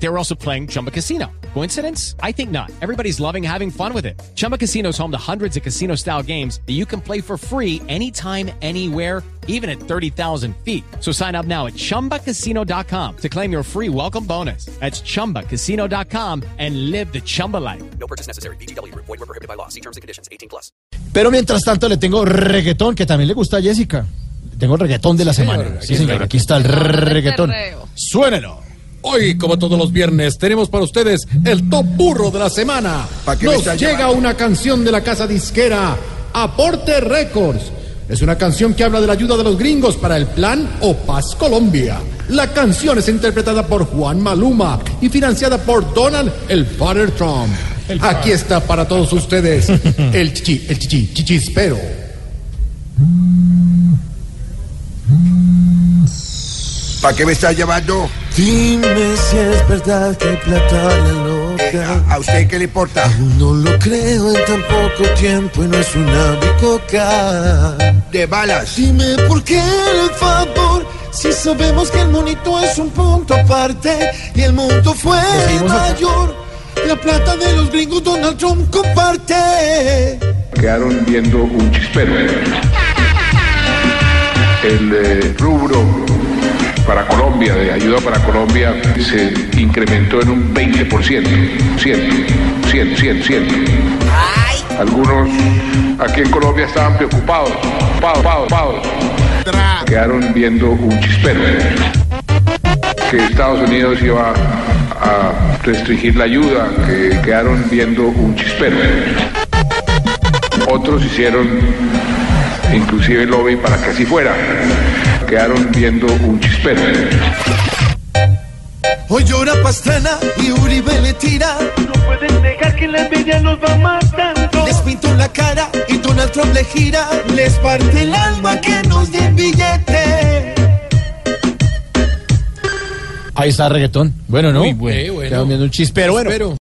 They were also playing Chumba Casino. Coincidence? I think not. Everybody's loving having fun with it. Chumba Casino is home to hundreds of casino style games that you can play for free anytime, anywhere, even at 30,000 feet. So sign up now at chumbacasino.com to claim your free welcome bonus. That's chumbacasino.com and live the Chumba life. No purchase necessary. BGW. Void were prohibited by law. See terms and conditions. 18 plus. Pero mientras tanto le tengo reggaetón, que también le gusta a Jessica. Tengo el reggaetón de la semana. Sí, señor, aquí está el reggaetón. Suénelo. Hoy, como todos los viernes, tenemos para ustedes el top burro de la semana. ¿Pa qué me Nos llega llamando? una canción de la casa disquera Aporte Records. Es una canción que habla de la ayuda de los gringos para el plan O Paz Colombia. La canción es interpretada por Juan Maluma y financiada por Donald el Father Trump. Aquí está para todos ustedes el chichi, el chichi, chichispero. ¿Para qué me está llamando? Dime si es verdad que hay plata a la Eh, loca. ¿a, a usted qué le importa? No lo creo en tan poco tiempo y no es una bicoca. De balas. Dime por qué el favor si sabemos que el monito es un punto aparte y el mundo fue mayor. La plata de los gringos Donald Trump comparte. quedaron viendo un chispero. El eh, rubro De ayuda para Colombia, se incrementó en un 20%, 100, 100, 100, 100. Algunos aquí en Colombia estaban preocupados, preocupados, preocupados. Quedaron viendo un chispero. Que Estados Unidos iba a restringir la ayuda, que quedaron viendo un chispero. Otros hicieron inclusive lobby para que así fuera. Quedaron viendo un chispero. Hoy llora Pastrana y Uribe le tira. No pueden negar que la envidia los va matando. Les pintó la cara y Donald Trump le gira. Les parte el alma que nos den billete. Ahí está reggaetón. Bueno, ¿no? Muy bueno. Quedaron viendo un chispero. Bueno.